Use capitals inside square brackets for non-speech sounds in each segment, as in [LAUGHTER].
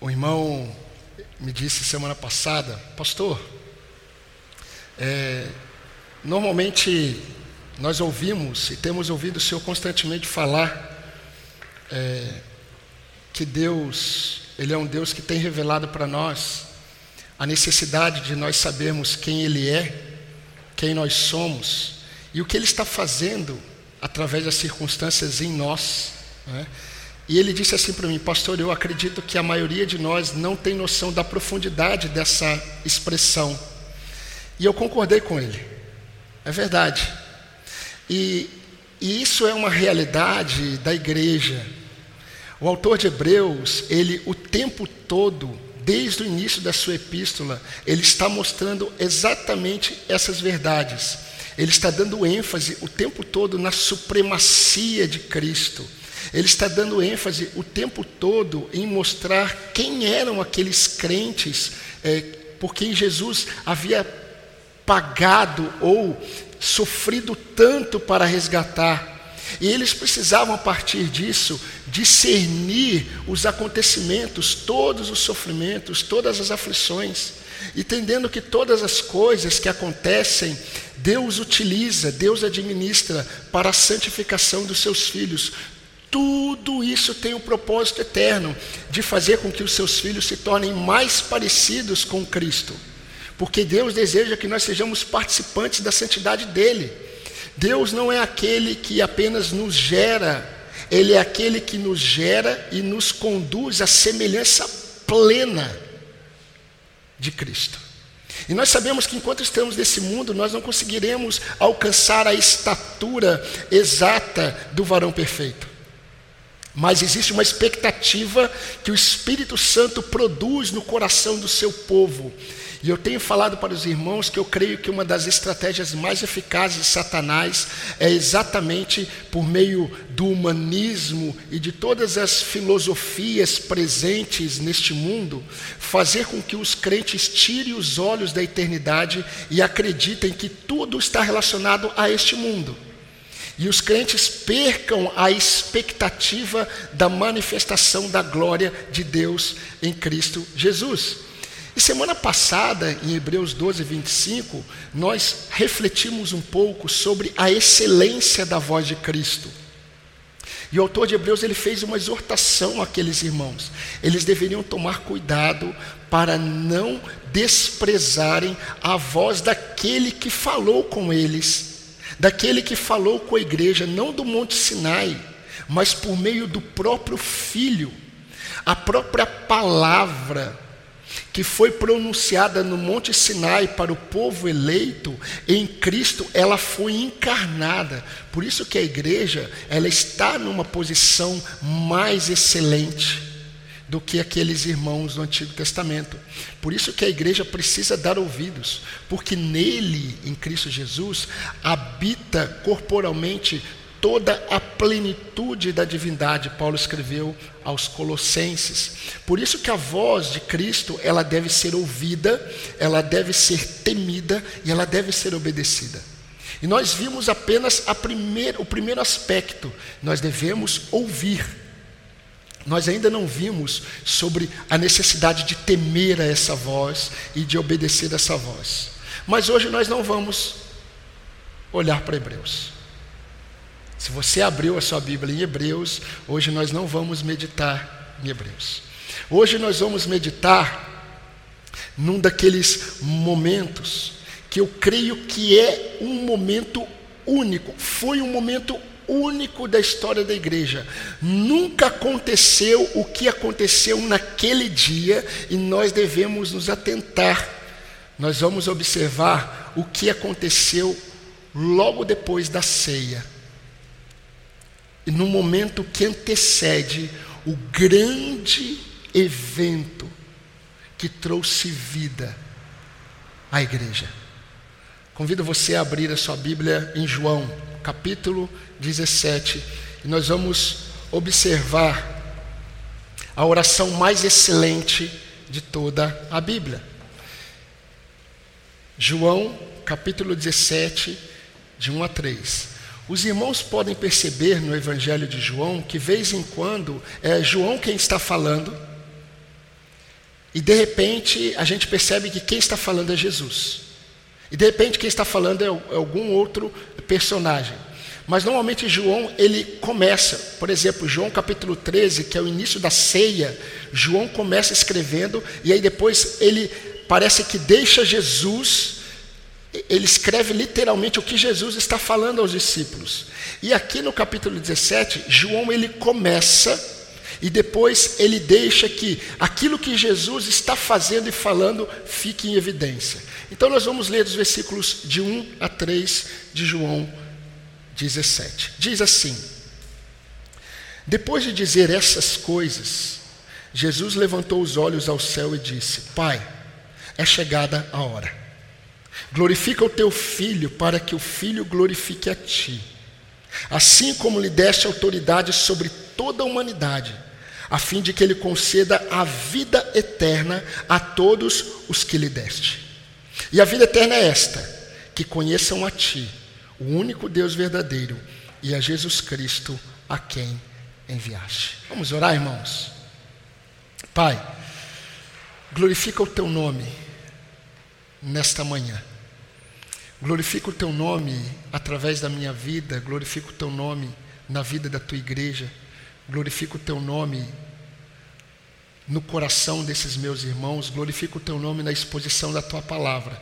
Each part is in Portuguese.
O irmão me disse semana passada, pastor, é, normalmente nós ouvimos e temos ouvido o Senhor constantemente falar é, que Deus, Ele é um Deus que tem revelado para nós a necessidade de nós sabermos quem Ele é, quem nós somos e o que Ele está fazendo através das circunstâncias em nós. Né? E ele disse assim para mim, pastor, eu acredito que a maioria de nós não tem noção da profundidade dessa expressão. E eu concordei com ele. É verdade. E, e isso é uma realidade da igreja. O autor de Hebreus, ele o tempo todo, desde o início da sua epístola, ele está mostrando exatamente essas verdades. Ele está dando ênfase o tempo todo na supremacia de Cristo ele está dando ênfase o tempo todo em mostrar quem eram aqueles crentes é, por quem Jesus havia pagado ou sofrido tanto para resgatar. E eles precisavam, a partir disso, discernir os acontecimentos, todos os sofrimentos, todas as aflições, entendendo que todas as coisas que acontecem, Deus utiliza, Deus administra para a santificação dos seus filhos, tudo isso tem o propósito eterno de fazer com que os seus filhos se tornem mais parecidos com Cristo. Porque Deus deseja que nós sejamos participantes da santidade dele. Deus não é aquele que apenas nos gera, ele é aquele que nos gera e nos conduz à semelhança plena de Cristo. E nós sabemos que enquanto estamos nesse mundo, nós não conseguiremos alcançar a estatura exata do varão perfeito. Mas existe uma expectativa que o Espírito Santo produz no coração do seu povo. E eu tenho falado para os irmãos que eu creio que uma das estratégias mais eficazes de Satanás é exatamente por meio do humanismo e de todas as filosofias presentes neste mundo, fazer com que os crentes tirem os olhos da eternidade e acreditem que tudo está relacionado a este mundo e os crentes percam a expectativa da manifestação da glória de Deus em Cristo Jesus. E semana passada, em Hebreus 12, 25, nós refletimos um pouco sobre a excelência da voz de Cristo. E o autor de Hebreus ele fez uma exortação àqueles irmãos. Eles deveriam tomar cuidado para não desprezarem a voz daquele que falou com eles daquele que falou com a igreja, não do Monte Sinai, mas por meio do próprio Filho, a própria palavra que foi pronunciada no Monte Sinai para o povo eleito, em Cristo ela foi encarnada. Por isso que a igreja, ela está numa posição mais excelente do que aqueles irmãos do Antigo Testamento. Por isso que a igreja precisa dar ouvidos, porque nele, em Cristo Jesus, habita corporalmente toda a plenitude da divindade, Paulo escreveu aos Colossenses. Por isso que a voz de Cristo, ela deve ser ouvida, ela deve ser temida e ela deve ser obedecida. E nós vimos apenas o primeiro aspecto, nós devemos ouvir nós ainda não vimos sobre a necessidade de temer a essa voz e de obedecer a essa voz. Mas hoje nós não vamos olhar para Hebreus. Se você abriu a sua Bíblia em Hebreus, hoje nós não vamos meditar em Hebreus. Hoje nós vamos meditar num daqueles momentos que eu creio que é um momento único, foi um momento único da história da igreja. Nunca aconteceu o que aconteceu naquele dia e nós devemos nos atentar. Nós vamos observar o que aconteceu logo depois da ceia. E no momento que antecede o grande evento que trouxe vida à igreja. Convido você a abrir a sua Bíblia em João, capítulo 17, e nós vamos observar a oração mais excelente de toda a Bíblia. João, capítulo 17, de 1 a 3. Os irmãos podem perceber no Evangelho de João que, vez em quando, é João quem está falando, E de repente a gente percebe que quem está falando é Jesus. E de repente quem está falando é, é algum outro personagem. Mas normalmente João, ele começa, por exemplo, João capítulo 13, que é o início da ceia, João começa escrevendo e aí depois ele parece que deixa Jesus, ele escreve literalmente o que Jesus está falando aos discípulos. E aqui no capítulo 17, João ele começa e depois ele deixa que aquilo que Jesus está fazendo e falando fique em evidência. Então nós vamos ler os versículos de 1 a 3 de João 17. Diz assim: Depois de dizer essas coisas, Jesus levantou os olhos ao céu e disse: Pai, é chegada a hora. Glorifica o teu filho, para que o filho glorifique a ti. Assim como lhe deste autoridade sobre toda a humanidade a fim de que ele conceda a vida eterna a todos os que lhe deste. E a vida eterna é esta: que conheçam a Ti, o único Deus verdadeiro, e a Jesus Cristo, a quem enviaste. Vamos orar, irmãos? Pai, glorifica o Teu nome nesta manhã. Glorifica o Teu nome através da minha vida, glorifica o Teu nome na vida da Tua igreja glorifico o teu nome no coração desses meus irmãos, glorifico o teu nome na exposição da tua palavra.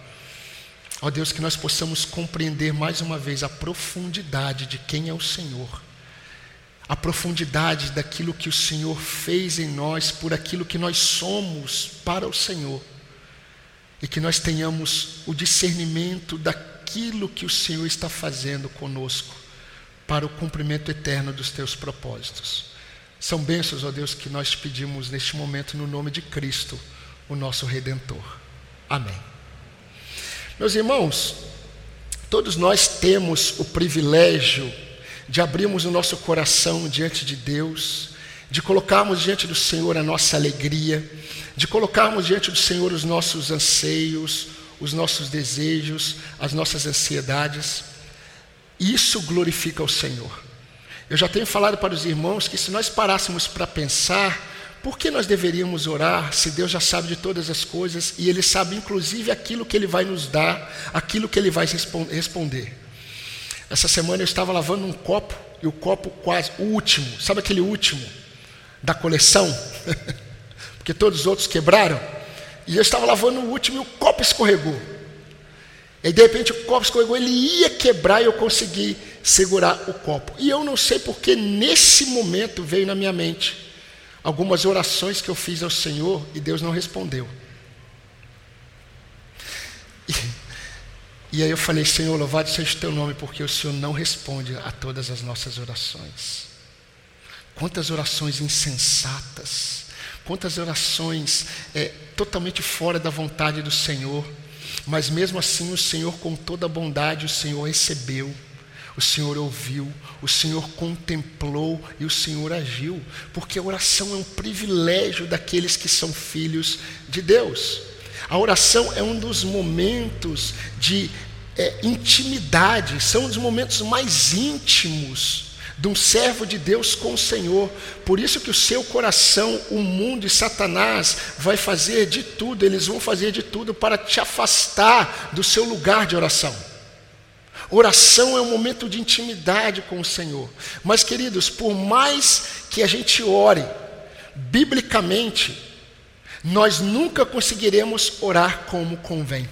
Ó Deus, que nós possamos compreender mais uma vez a profundidade de quem é o Senhor, a profundidade daquilo que o Senhor fez em nós, por aquilo que nós somos para o Senhor, e que nós tenhamos o discernimento daquilo que o Senhor está fazendo conosco para o cumprimento eterno dos teus propósitos. São bênçãos, ó Deus, que nós pedimos neste momento no nome de Cristo, o nosso Redentor. Amém. Meus irmãos, todos nós temos o privilégio de abrirmos o nosso coração diante de Deus, de colocarmos diante do Senhor a nossa alegria, de colocarmos diante do Senhor os nossos anseios, os nossos desejos, as nossas ansiedades. Isso glorifica o Senhor. Eu já tenho falado para os irmãos que se nós parássemos para pensar, por que nós deveríamos orar se Deus já sabe de todas as coisas e Ele sabe inclusive aquilo que Ele vai nos dar, aquilo que Ele vai responder? Essa semana eu estava lavando um copo e o copo quase, o último, sabe aquele último da coleção? [LAUGHS] Porque todos os outros quebraram. E eu estava lavando o último e o copo escorregou. E de repente o copo escorregou, ele ia quebrar e eu consegui segurar o copo. E eu não sei porque nesse momento veio na minha mente algumas orações que eu fiz ao Senhor e Deus não respondeu. E, e aí eu falei, Senhor, louvado seja o teu nome, porque o Senhor não responde a todas as nossas orações. Quantas orações insensatas, quantas orações é, totalmente fora da vontade do Senhor, mas mesmo assim o Senhor, com toda a bondade, o Senhor recebeu o Senhor ouviu, o Senhor contemplou e o Senhor agiu, porque a oração é um privilégio daqueles que são filhos de Deus. A oração é um dos momentos de é, intimidade, são os momentos mais íntimos de um servo de Deus com o Senhor. Por isso que o seu coração, o mundo e Satanás vai fazer de tudo, eles vão fazer de tudo para te afastar do seu lugar de oração. Oração é um momento de intimidade com o Senhor. Mas, queridos, por mais que a gente ore, biblicamente, nós nunca conseguiremos orar como convém.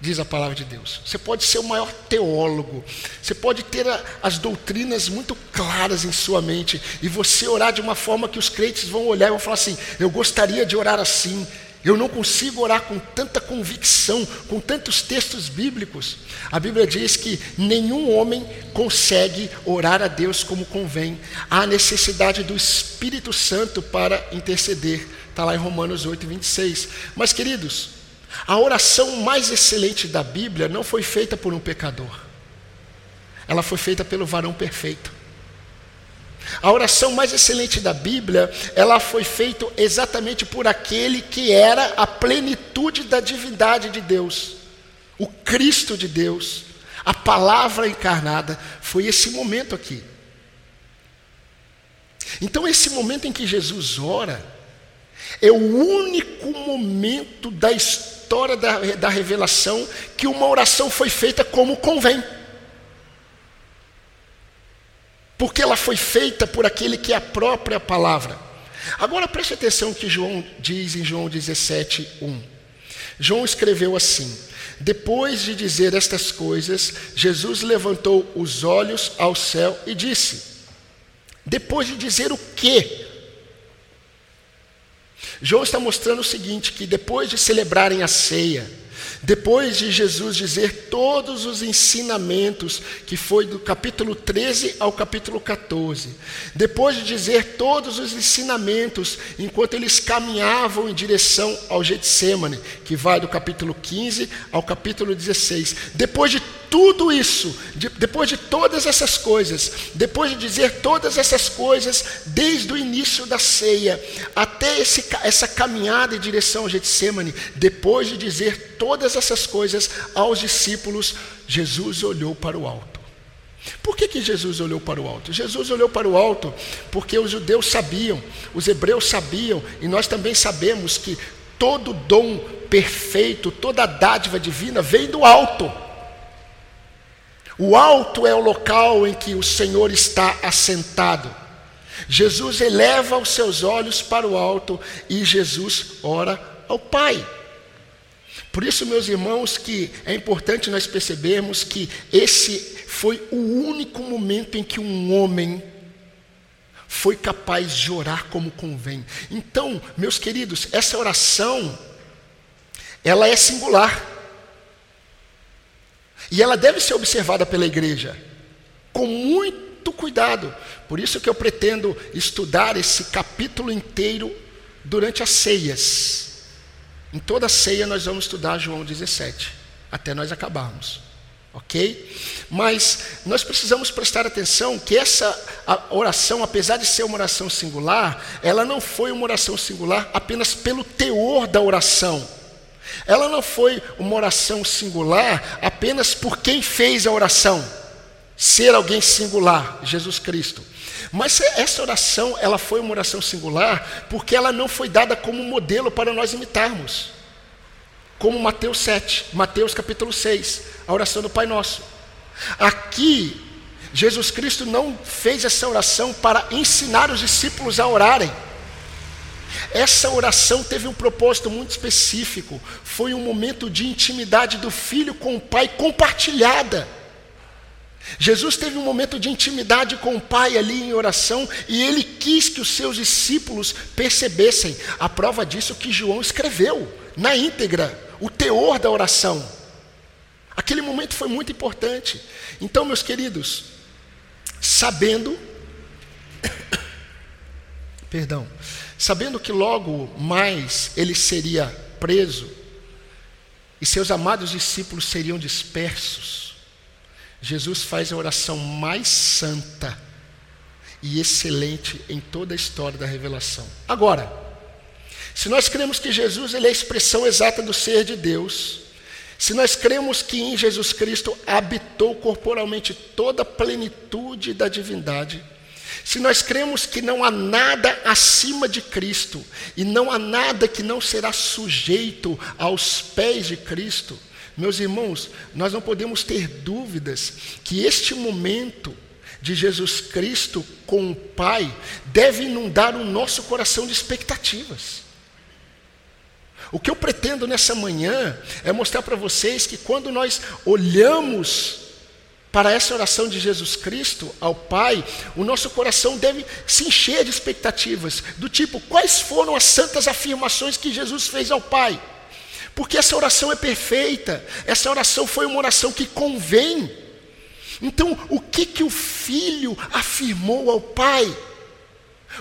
Diz a palavra de Deus. Você pode ser o maior teólogo, você pode ter a, as doutrinas muito claras em sua mente, e você orar de uma forma que os crentes vão olhar e vão falar assim: Eu gostaria de orar assim, eu não consigo orar com tanta convicção, com tantos textos bíblicos. A Bíblia diz que nenhum homem consegue orar a Deus como convém. Há necessidade do Espírito Santo para interceder. Está lá em Romanos 8, 26. Mas, queridos, a oração mais excelente da Bíblia não foi feita por um pecador. Ela foi feita pelo varão perfeito. A oração mais excelente da Bíblia, ela foi feita exatamente por aquele que era a plenitude da divindade de Deus, o Cristo de Deus, a palavra encarnada, foi esse momento aqui. Então, esse momento em que Jesus ora, É o único momento da história da, da revelação que uma oração foi feita como convém. Porque ela foi feita por aquele que é a própria palavra. Agora preste atenção que João diz em João 17, 1. João escreveu assim: Depois de dizer estas coisas, Jesus levantou os olhos ao céu e disse: Depois de dizer o quê? João está mostrando o seguinte: que depois de celebrarem a ceia, depois de Jesus dizer todos os ensinamentos, que foi do capítulo 13 ao capítulo 14, depois de dizer todos os ensinamentos, enquanto eles caminhavam em direção ao Getsemane, que vai do capítulo 15 ao capítulo 16, depois de tudo isso, de, depois de todas essas coisas, depois de dizer todas essas coisas, desde o início da ceia até esse, essa caminhada em direção ao Getsemane, depois de dizer todas essas coisas aos discípulos, Jesus olhou para o alto. Por que, que Jesus olhou para o alto? Jesus olhou para o alto porque os judeus sabiam, os hebreus sabiam, e nós também sabemos que todo dom perfeito, toda dádiva divina vem do alto. O alto é o local em que o Senhor está assentado. Jesus eleva os seus olhos para o alto e Jesus ora ao Pai. Por isso, meus irmãos, que é importante nós percebermos que esse foi o único momento em que um homem foi capaz de orar como convém. Então, meus queridos, essa oração ela é singular. E ela deve ser observada pela igreja com muito cuidado. Por isso que eu pretendo estudar esse capítulo inteiro durante as ceias. Em toda ceia nós vamos estudar João 17, até nós acabarmos. Ok? Mas nós precisamos prestar atenção que essa oração, apesar de ser uma oração singular, ela não foi uma oração singular apenas pelo teor da oração ela não foi uma oração singular apenas por quem fez a oração, ser alguém singular, Jesus Cristo. Mas essa oração, ela foi uma oração singular porque ela não foi dada como modelo para nós imitarmos. Como Mateus 7, Mateus capítulo 6, a oração do Pai Nosso. Aqui, Jesus Cristo não fez essa oração para ensinar os discípulos a orarem. Essa oração teve um propósito muito específico. Foi um momento de intimidade do filho com o pai compartilhada. Jesus teve um momento de intimidade com o Pai ali em oração e ele quis que os seus discípulos percebessem. A prova disso que João escreveu na íntegra o teor da oração. Aquele momento foi muito importante. Então, meus queridos, sabendo, [COUGHS] perdão, sabendo que logo mais ele seria preso e seus amados discípulos seriam dispersos, Jesus faz a oração mais santa e excelente em toda a história da revelação. Agora, se nós cremos que Jesus ele é a expressão exata do ser de Deus, se nós cremos que em Jesus Cristo habitou corporalmente toda a plenitude da divindade, se nós cremos que não há nada acima de Cristo e não há nada que não será sujeito aos pés de Cristo, meus irmãos, nós não podemos ter dúvidas que este momento de Jesus Cristo com o Pai deve inundar o nosso coração de expectativas. O que eu pretendo nessa manhã é mostrar para vocês que quando nós olhamos para essa oração de Jesus Cristo ao Pai, o nosso coração deve se encher de expectativas, do tipo: quais foram as santas afirmações que Jesus fez ao Pai? Porque essa oração é perfeita, essa oração foi uma oração que convém. Então, o que que o filho afirmou ao Pai?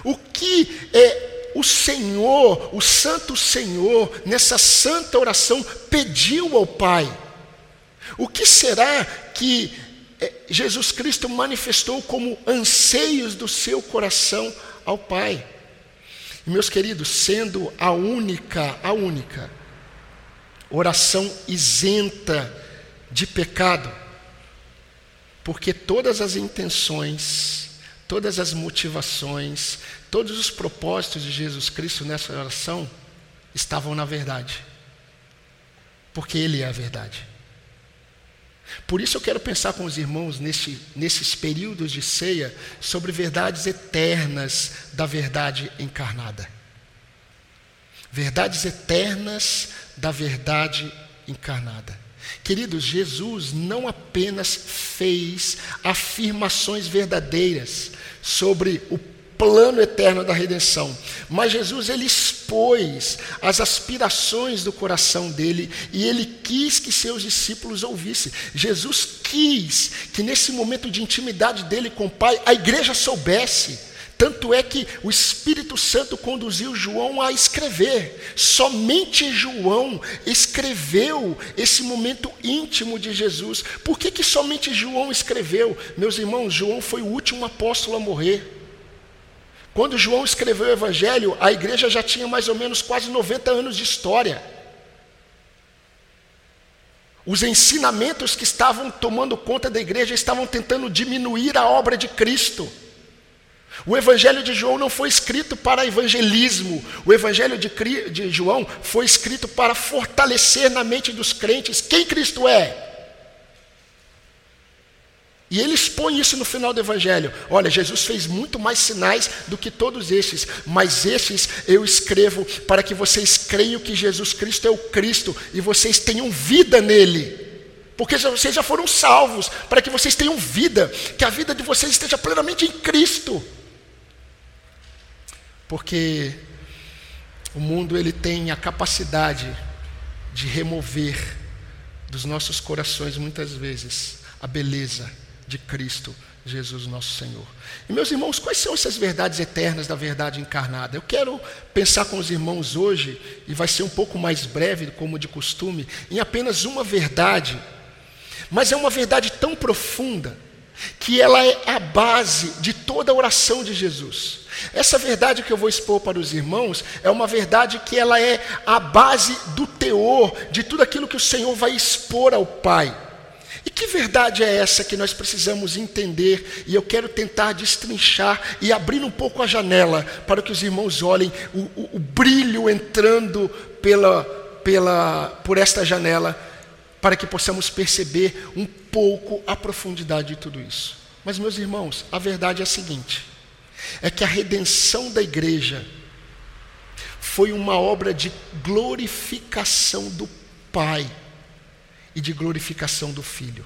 O que é o Senhor, o Santo Senhor, nessa santa oração pediu ao Pai? O que será que é, Jesus Cristo manifestou como anseios do seu coração ao Pai. Meus queridos, sendo a única, a única oração isenta de pecado, porque todas as intenções, todas as motivações, todos os propósitos de Jesus Cristo nessa oração estavam na verdade, porque Ele é a verdade. Por isso eu quero pensar com os irmãos nesse, nesses períodos de ceia sobre verdades eternas da verdade encarnada. Verdades eternas da verdade encarnada. Queridos, Jesus não apenas fez afirmações verdadeiras sobre o plano eterno da redenção. Mas Jesus ele expôs as aspirações do coração dele e ele quis que seus discípulos ouvissem. Jesus quis que nesse momento de intimidade dele com o Pai, a igreja soubesse. Tanto é que o Espírito Santo conduziu João a escrever. Somente João escreveu esse momento íntimo de Jesus. Por que, que somente João escreveu? Meus irmãos, João foi o último apóstolo a morrer. Quando João escreveu o Evangelho, a igreja já tinha mais ou menos quase 90 anos de história. Os ensinamentos que estavam tomando conta da igreja estavam tentando diminuir a obra de Cristo. O Evangelho de João não foi escrito para evangelismo, o Evangelho de, de João foi escrito para fortalecer na mente dos crentes quem Cristo é. E ele expõe isso no final do Evangelho. Olha, Jesus fez muito mais sinais do que todos esses, mas esses eu escrevo para que vocês creiam que Jesus Cristo é o Cristo e vocês tenham vida nele. Porque vocês já foram salvos, para que vocês tenham vida, que a vida de vocês esteja plenamente em Cristo. Porque o mundo ele tem a capacidade de remover dos nossos corações muitas vezes a beleza de Cristo Jesus, nosso Senhor. E meus irmãos, quais são essas verdades eternas da verdade encarnada? Eu quero pensar com os irmãos hoje, e vai ser um pouco mais breve, como de costume, em apenas uma verdade, mas é uma verdade tão profunda, que ela é a base de toda a oração de Jesus. Essa verdade que eu vou expor para os irmãos é uma verdade que ela é a base do teor de tudo aquilo que o Senhor vai expor ao Pai. E que verdade é essa que nós precisamos entender? E eu quero tentar destrinchar e abrir um pouco a janela para que os irmãos olhem o, o, o brilho entrando pela, pela, por esta janela, para que possamos perceber um pouco a profundidade de tudo isso. Mas, meus irmãos, a verdade é a seguinte: é que a redenção da igreja foi uma obra de glorificação do Pai e de glorificação do Filho.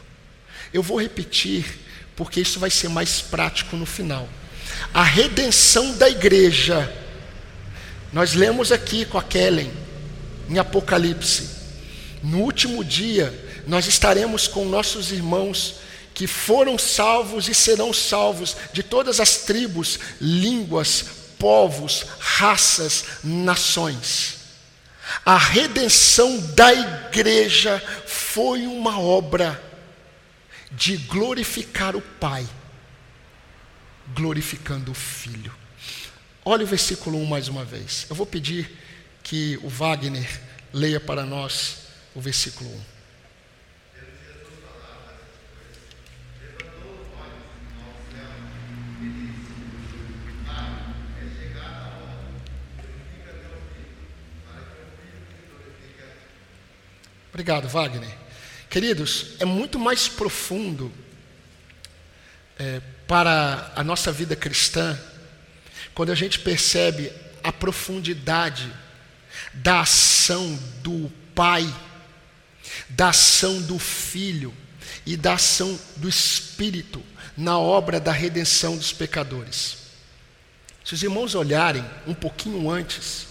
Eu vou repetir, porque isso vai ser mais prático no final. A redenção da igreja, nós lemos aqui com a Kellen, em Apocalipse. No último dia, nós estaremos com nossos irmãos que foram salvos e serão salvos de todas as tribos, línguas, povos, raças, nações. A redenção da igreja foi uma obra de glorificar o Pai, glorificando o Filho. Olha o versículo 1 mais uma vez. Eu vou pedir que o Wagner leia para nós o versículo 1. Obrigado, Wagner. Queridos, é muito mais profundo é, para a nossa vida cristã quando a gente percebe a profundidade da ação do Pai, da ação do Filho e da ação do Espírito na obra da redenção dos pecadores. Se os irmãos olharem um pouquinho antes,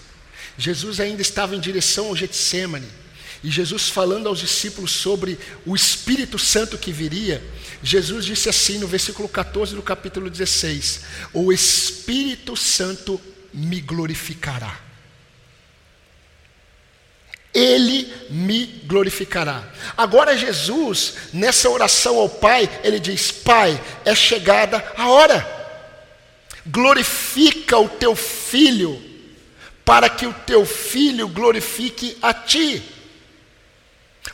Jesus ainda estava em direção ao Getsemane. E Jesus falando aos discípulos sobre o Espírito Santo que viria, Jesus disse assim no versículo 14 do capítulo 16: O Espírito Santo me glorificará. Ele me glorificará. Agora, Jesus, nessa oração ao Pai, ele diz: Pai, é chegada a hora. Glorifica o teu filho, para que o teu filho glorifique a ti.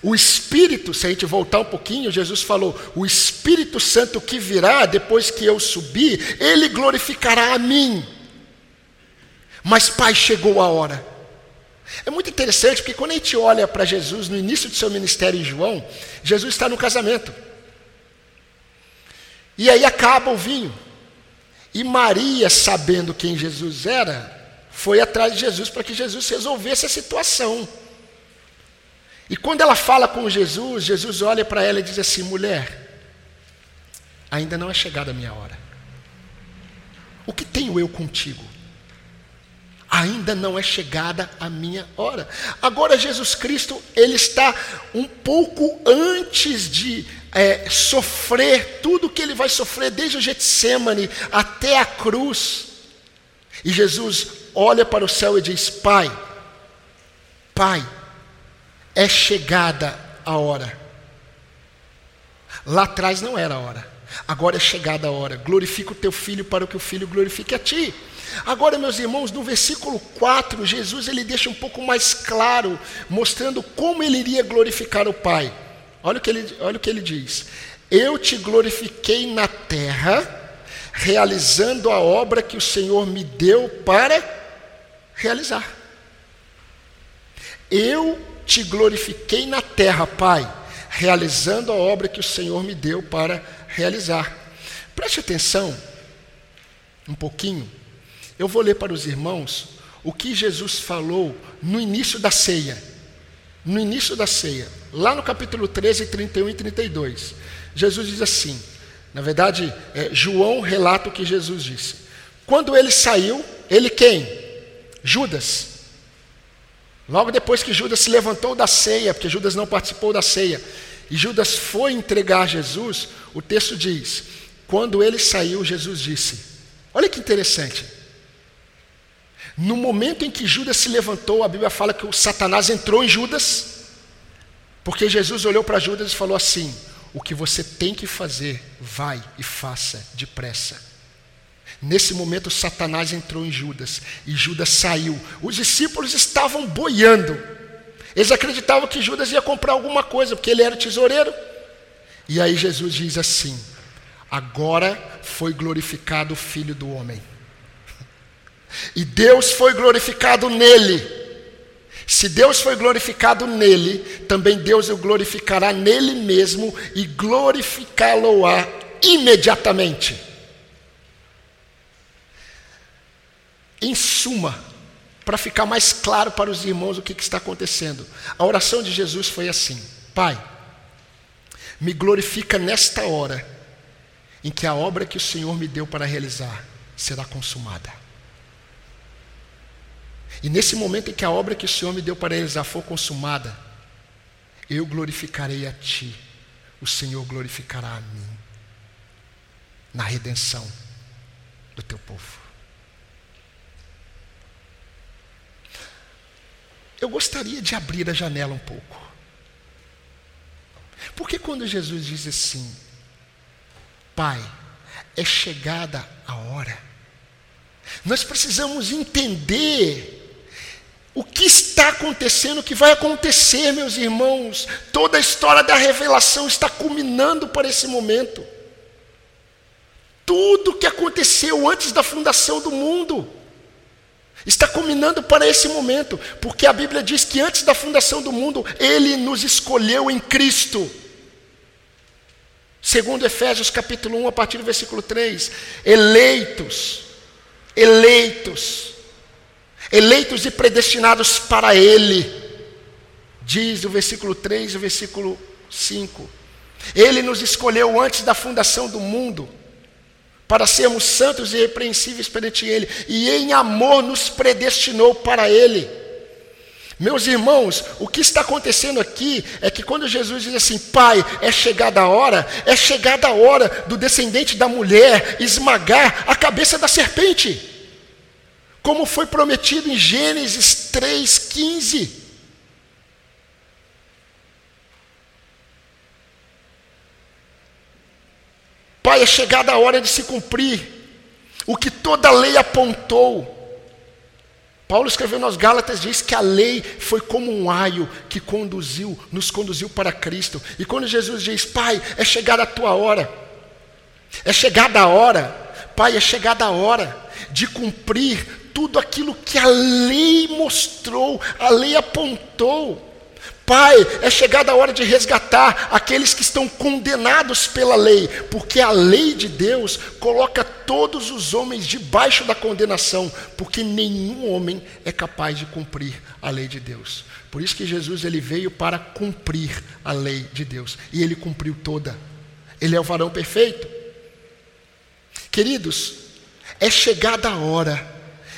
O Espírito, se a gente voltar um pouquinho, Jesus falou: o Espírito Santo que virá depois que eu subir, ele glorificará a mim. Mas, Pai, chegou a hora. É muito interessante porque quando a gente olha para Jesus no início do seu ministério em João, Jesus está no casamento. E aí acaba o vinho. E Maria, sabendo quem Jesus era, foi atrás de Jesus para que Jesus resolvesse a situação. E quando ela fala com Jesus, Jesus olha para ela e diz assim: mulher, ainda não é chegada a minha hora. O que tenho eu contigo? Ainda não é chegada a minha hora. Agora Jesus Cristo, ele está um pouco antes de é, sofrer tudo que ele vai sofrer, desde o Getsemane até a cruz. E Jesus olha para o céu e diz: Pai, Pai, é chegada a hora. Lá atrás não era a hora, agora é chegada a hora. Glorifica o teu filho para que o filho glorifique a ti. Agora, meus irmãos, no versículo 4, Jesus ele deixa um pouco mais claro, mostrando como ele iria glorificar o Pai. Olha o que ele, olha o que ele diz: Eu te glorifiquei na terra, realizando a obra que o Senhor me deu para realizar. Eu te glorifiquei na terra, Pai, realizando a obra que o Senhor me deu para realizar. Preste atenção um pouquinho. Eu vou ler para os irmãos o que Jesus falou no início da ceia. No início da ceia, lá no capítulo 13, 31 e 32. Jesus diz assim: na verdade, é, João relata o que Jesus disse. Quando ele saiu, ele quem? Judas. Logo depois que Judas se levantou da ceia, porque Judas não participou da ceia, e Judas foi entregar Jesus, o texto diz: quando ele saiu, Jesus disse: Olha que interessante. No momento em que Judas se levantou, a Bíblia fala que o Satanás entrou em Judas, porque Jesus olhou para Judas e falou assim: O que você tem que fazer, vai e faça depressa. Nesse momento, Satanás entrou em Judas e Judas saiu. Os discípulos estavam boiando. Eles acreditavam que Judas ia comprar alguma coisa, porque ele era tesoureiro. E aí Jesus diz assim: Agora foi glorificado o Filho do Homem. E Deus foi glorificado nele. Se Deus foi glorificado nele, também Deus o glorificará nele mesmo e glorificá-lo-á imediatamente. Em suma, para ficar mais claro para os irmãos o que, que está acontecendo, a oração de Jesus foi assim: Pai, me glorifica nesta hora em que a obra que o Senhor me deu para realizar será consumada. E nesse momento em que a obra que o Senhor me deu para realizar for consumada, eu glorificarei a Ti, o Senhor glorificará a mim, na redenção do Teu povo. Eu gostaria de abrir a janela um pouco. Porque quando Jesus diz assim, Pai, é chegada a hora, nós precisamos entender o que está acontecendo, o que vai acontecer, meus irmãos. Toda a história da revelação está culminando para esse momento. Tudo que aconteceu antes da fundação do mundo Está culminando para esse momento, porque a Bíblia diz que antes da fundação do mundo, Ele nos escolheu em Cristo. Segundo Efésios capítulo 1, a partir do versículo 3, eleitos, eleitos, eleitos e predestinados para Ele, diz o versículo 3 e o versículo 5. Ele nos escolheu antes da fundação do mundo, para sermos santos e irrepreensíveis perante Ele, e em amor nos predestinou para Ele. Meus irmãos, o que está acontecendo aqui é que quando Jesus diz assim, Pai, é chegada a hora, é chegada a hora do descendente da mulher esmagar a cabeça da serpente, como foi prometido em Gênesis 3,15. Pai, é chegada a hora de se cumprir o que toda a lei apontou. Paulo escreveu nos Gálatas diz que a lei foi como um aio que conduziu, nos conduziu para Cristo. E quando Jesus diz: "Pai, é chegada a tua hora. É chegada a hora. Pai, é chegada a hora de cumprir tudo aquilo que a lei mostrou, a lei apontou. Pai, é chegada a hora de resgatar aqueles que estão condenados pela lei, porque a lei de Deus coloca todos os homens debaixo da condenação, porque nenhum homem é capaz de cumprir a lei de Deus. Por isso que Jesus ele veio para cumprir a lei de Deus, e ele cumpriu toda. Ele é o varão perfeito. Queridos, é chegada a hora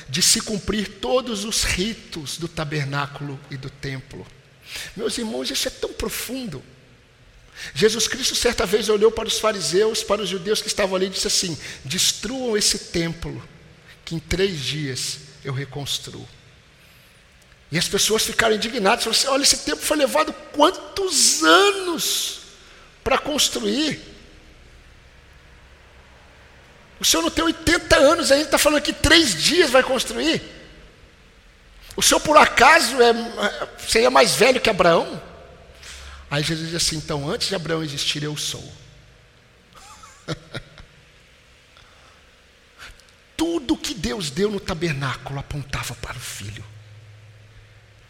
de se cumprir todos os ritos do tabernáculo e do templo. Meus irmãos, isso é tão profundo. Jesus Cristo certa vez olhou para os fariseus, para os judeus que estavam ali e disse assim: Destruam esse templo, que em três dias eu reconstruo. E as pessoas ficaram indignadas, falaram assim: Olha, esse templo foi levado quantos anos para construir? O senhor não tem 80 anos ainda, está falando que três dias vai construir? O senhor por acaso é, seria mais velho que Abraão? Aí Jesus diz assim: então, antes de Abraão existir, eu sou. [LAUGHS] Tudo que Deus deu no tabernáculo apontava para o filho.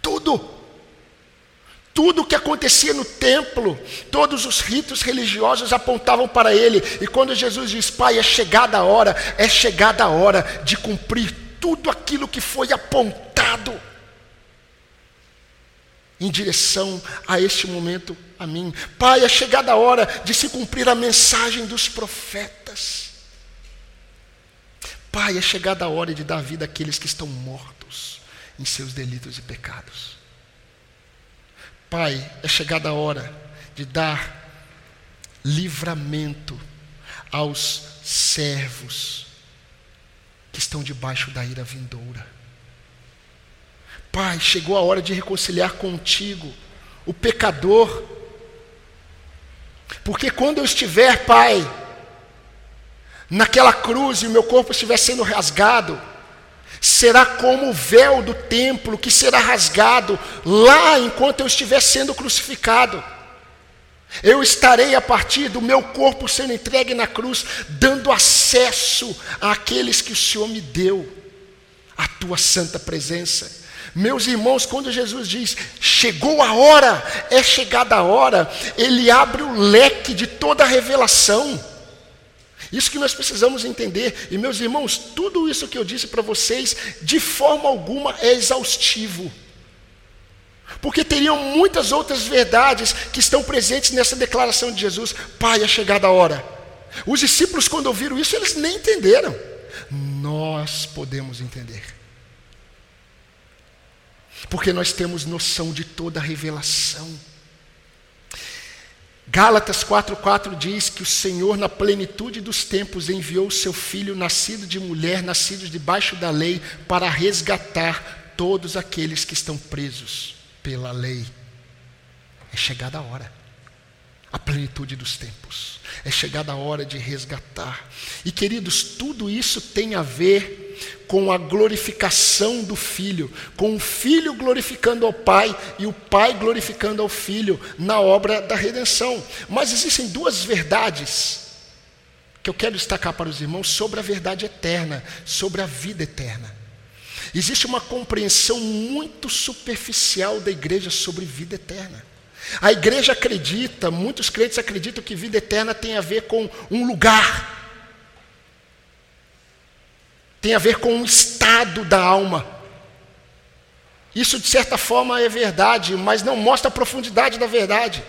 Tudo. Tudo o que acontecia no templo, todos os ritos religiosos apontavam para ele. E quando Jesus diz, Pai, é chegada a hora, é chegada a hora de cumprir tudo aquilo que foi apontado em direção a este momento a mim. Pai, é chegada a hora de se cumprir a mensagem dos profetas. Pai, é chegada a hora de dar vida àqueles que estão mortos em seus delitos e pecados. Pai, é chegada a hora de dar livramento aos servos que estão debaixo da ira vindoura. Pai, chegou a hora de reconciliar contigo o pecador. Porque quando eu estiver, Pai, naquela cruz e o meu corpo estiver sendo rasgado, será como o véu do templo que será rasgado lá enquanto eu estiver sendo crucificado. Eu estarei a partir do meu corpo sendo entregue na cruz, dando acesso àqueles que o Senhor me deu, a tua santa presença. Meus irmãos, quando Jesus diz, chegou a hora, é chegada a hora, ele abre o leque de toda a revelação. Isso que nós precisamos entender. E meus irmãos, tudo isso que eu disse para vocês, de forma alguma é exaustivo. Porque teriam muitas outras verdades que estão presentes nessa declaração de Jesus: Pai, é chegada a hora. Os discípulos, quando ouviram isso, eles nem entenderam. Nós podemos entender. Porque nós temos noção de toda a revelação. Gálatas 4,4 diz que o Senhor, na plenitude dos tempos, enviou o seu filho, nascido de mulher, nascidos debaixo da lei, para resgatar todos aqueles que estão presos pela lei. É chegada a hora, a plenitude dos tempos, é chegada a hora de resgatar. E queridos, tudo isso tem a ver com a glorificação do Filho, com o Filho glorificando ao Pai e o Pai glorificando ao Filho na obra da redenção. Mas existem duas verdades que eu quero destacar para os irmãos sobre a verdade eterna, sobre a vida eterna. Existe uma compreensão muito superficial da igreja sobre vida eterna. A igreja acredita, muitos crentes acreditam que vida eterna tem a ver com um lugar, tem a ver com o estado da alma. Isso, de certa forma, é verdade, mas não mostra a profundidade da verdade.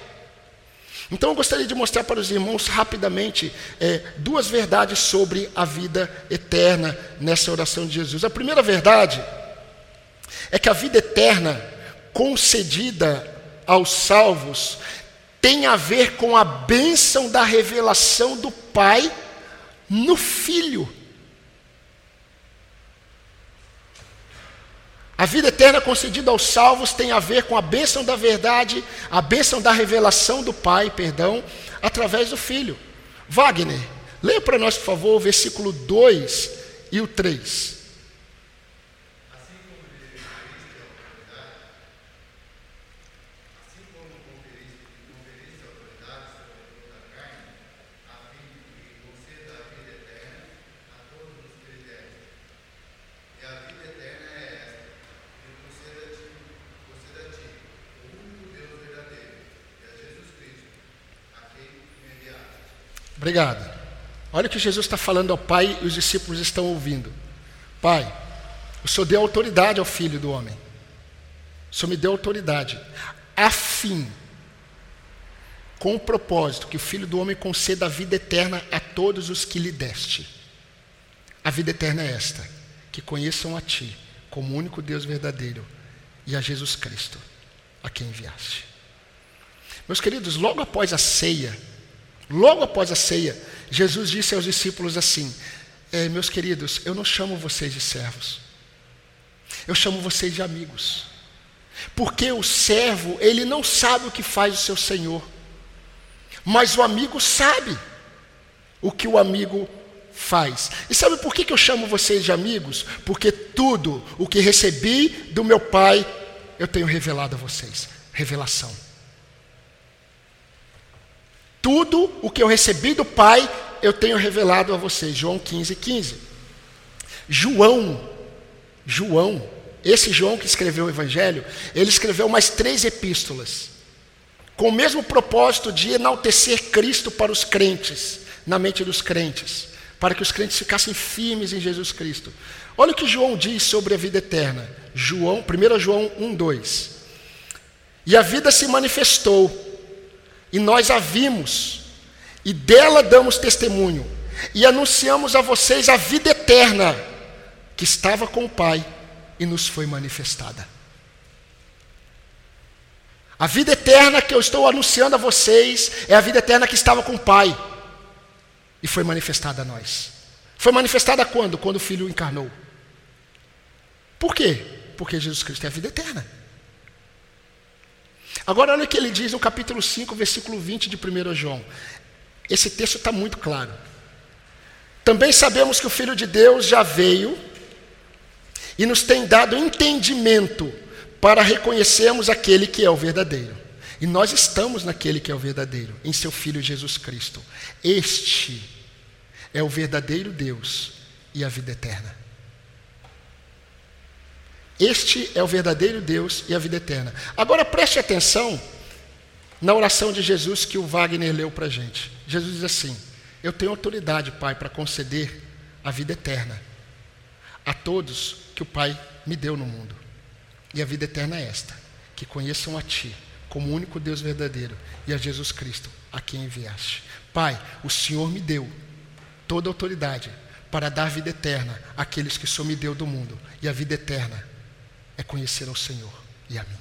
Então, eu gostaria de mostrar para os irmãos rapidamente é, duas verdades sobre a vida eterna nessa oração de Jesus. A primeira verdade é que a vida eterna concedida aos salvos tem a ver com a bênção da revelação do Pai no Filho. A vida eterna concedida aos salvos tem a ver com a bênção da verdade, a bênção da revelação do Pai, perdão, através do Filho. Wagner, leia para nós, por favor, o versículo 2 e o 3. Obrigado. Olha o que Jesus está falando ao Pai e os discípulos estão ouvindo. Pai, o Senhor deu autoridade ao Filho do Homem. O Senhor me deu autoridade, a fim, com o propósito que o Filho do Homem conceda a vida eterna a todos os que lhe deste. A vida eterna é esta: que conheçam a Ti como o único Deus verdadeiro e a Jesus Cristo, a quem enviaste. Meus queridos, logo após a ceia, logo após a ceia, Jesus disse aos discípulos assim: é, Meus queridos, eu não chamo vocês de servos, eu chamo vocês de amigos, porque o servo, ele não sabe o que faz o seu senhor, mas o amigo sabe o que o amigo faz. E sabe por que, que eu chamo vocês de amigos? Porque tudo o que recebi do meu Pai, eu tenho revelado a vocês. Revelação. Tudo o que eu recebi do Pai, eu tenho revelado a vocês. João 15, 15. João, João, esse João que escreveu o Evangelho, ele escreveu mais três epístolas, com o mesmo propósito de enaltecer Cristo para os crentes, na mente dos crentes, para que os crentes ficassem firmes em Jesus Cristo. Olha o que João diz sobre a vida eterna. João, 1 João 1, 2. E a vida se manifestou e nós a vimos, e dela damos testemunho, e anunciamos a vocês a vida eterna, que estava com o Pai e nos foi manifestada. A vida eterna que eu estou anunciando a vocês é a vida eterna que estava com o Pai e foi manifestada a nós. Foi manifestada quando? Quando o Filho encarnou. Por quê? Porque Jesus Cristo é a vida eterna. Agora, olha o que ele diz no capítulo 5, versículo 20 de 1 João. Esse texto está muito claro. Também sabemos que o Filho de Deus já veio e nos tem dado entendimento para reconhecermos aquele que é o verdadeiro. E nós estamos naquele que é o verdadeiro, em seu Filho Jesus Cristo. Este é o verdadeiro Deus e a vida eterna. Este é o verdadeiro Deus e a vida eterna. Agora preste atenção na oração de Jesus que o Wagner leu para a gente. Jesus diz assim: Eu tenho autoridade, Pai, para conceder a vida eterna a todos que o Pai me deu no mundo. E a vida eterna é esta: que conheçam a Ti como o único Deus verdadeiro e a Jesus Cristo, a quem enviaste. Pai, o Senhor me deu toda a autoridade para dar vida eterna àqueles que o Senhor me deu do mundo. E a vida eterna é conhecer ao Senhor e a mim.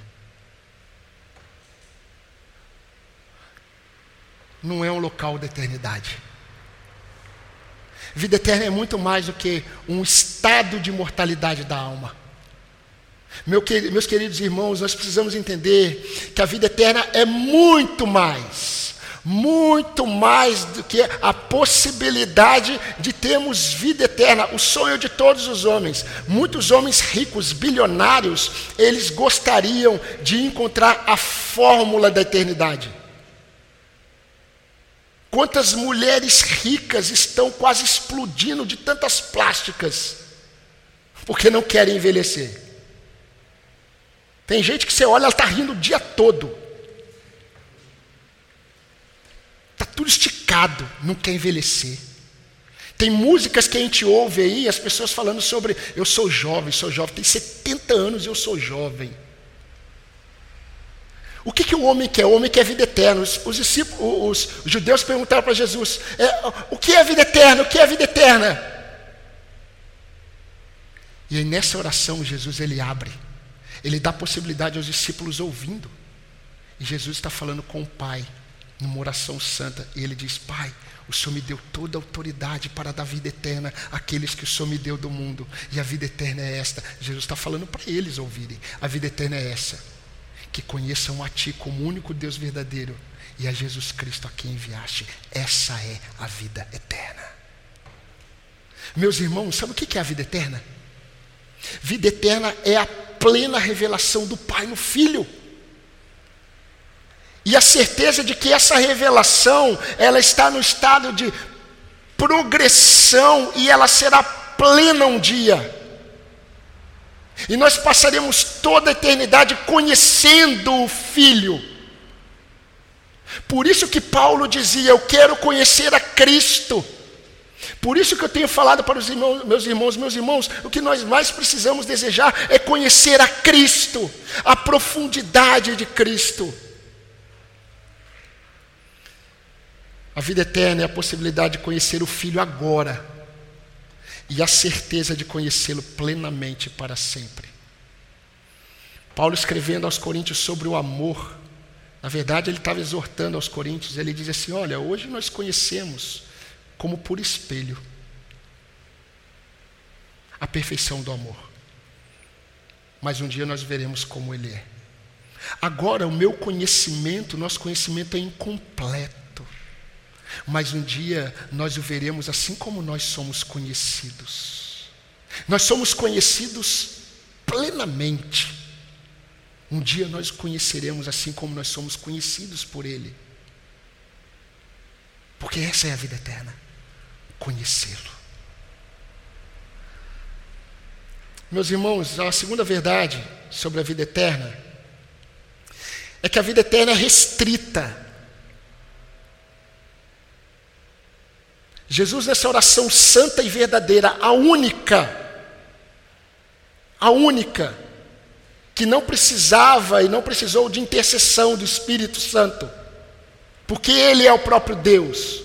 Não é um local da eternidade. Vida eterna é muito mais do que um estado de mortalidade da alma. Meu, meus queridos irmãos, nós precisamos entender que a vida eterna é muito mais muito mais do que a possibilidade de termos vida eterna, o sonho de todos os homens. Muitos homens ricos, bilionários, eles gostariam de encontrar a fórmula da eternidade. Quantas mulheres ricas estão quase explodindo de tantas plásticas, porque não querem envelhecer. Tem gente que você olha, ela está rindo o dia todo. Tudo esticado, não quer envelhecer. Tem músicas que a gente ouve aí, as pessoas falando sobre eu sou jovem, sou jovem, tem 70 anos e eu sou jovem. O que, que o homem quer? O homem quer vida eterna. Os, os, discípulos, os, os judeus perguntaram para Jesus: é, o que é vida eterna? O que é vida eterna? E aí nessa oração Jesus ele abre, ele dá possibilidade aos discípulos ouvindo. E Jesus está falando com o Pai numa oração santa, e ele diz: Pai, o Senhor me deu toda a autoridade para dar vida eterna àqueles que o Senhor me deu do mundo, e a vida eterna é esta. Jesus está falando para eles ouvirem: a vida eterna é essa, que conheçam a Ti como único Deus verdadeiro e a Jesus Cristo a quem enviaste. Essa é a vida eterna. Meus irmãos, sabe o que é a vida eterna? Vida eterna é a plena revelação do Pai no Filho. E a certeza de que essa revelação, ela está no estado de progressão e ela será plena um dia. E nós passaremos toda a eternidade conhecendo o Filho. Por isso que Paulo dizia: Eu quero conhecer a Cristo. Por isso que eu tenho falado para os irmãos, meus irmãos, meus irmãos, o que nós mais precisamos desejar é conhecer a Cristo, a profundidade de Cristo. A vida eterna é a possibilidade de conhecer o Filho agora e a certeza de conhecê-lo plenamente para sempre. Paulo escrevendo aos Coríntios sobre o amor, na verdade ele estava exortando aos Coríntios, ele diz assim: Olha, hoje nós conhecemos como por espelho a perfeição do amor, mas um dia nós veremos como ele é. Agora, o meu conhecimento, nosso conhecimento é incompleto. Mas um dia nós o veremos assim como nós somos conhecidos. Nós somos conhecidos plenamente. Um dia nós o conheceremos assim como nós somos conhecidos por Ele. Porque essa é a vida eterna conhecê-lo. Meus irmãos, a segunda verdade sobre a vida eterna é que a vida eterna é restrita Jesus, nessa oração santa e verdadeira, a única, a única, que não precisava e não precisou de intercessão do Espírito Santo, porque Ele é o próprio Deus.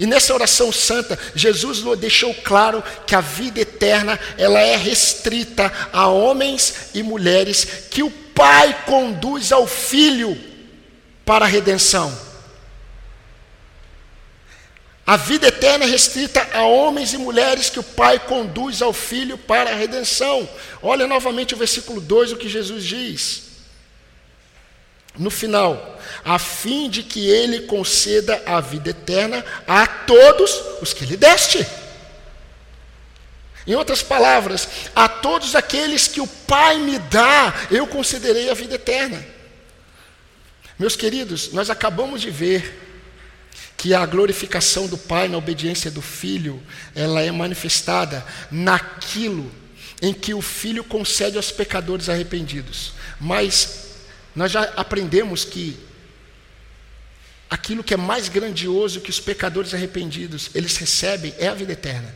E nessa oração santa, Jesus deixou claro que a vida eterna ela é restrita a homens e mulheres que o Pai conduz ao Filho para a redenção. A vida eterna é restrita a homens e mulheres que o Pai conduz ao Filho para a redenção. Olha novamente o versículo 2, o que Jesus diz. No final, a fim de que ele conceda a vida eterna a todos os que lhe deste. Em outras palavras, a todos aqueles que o Pai me dá, eu concederei a vida eterna. Meus queridos, nós acabamos de ver que a glorificação do Pai na obediência do Filho, ela é manifestada naquilo em que o Filho concede aos pecadores arrependidos. Mas nós já aprendemos que aquilo que é mais grandioso que os pecadores arrependidos eles recebem é a vida eterna.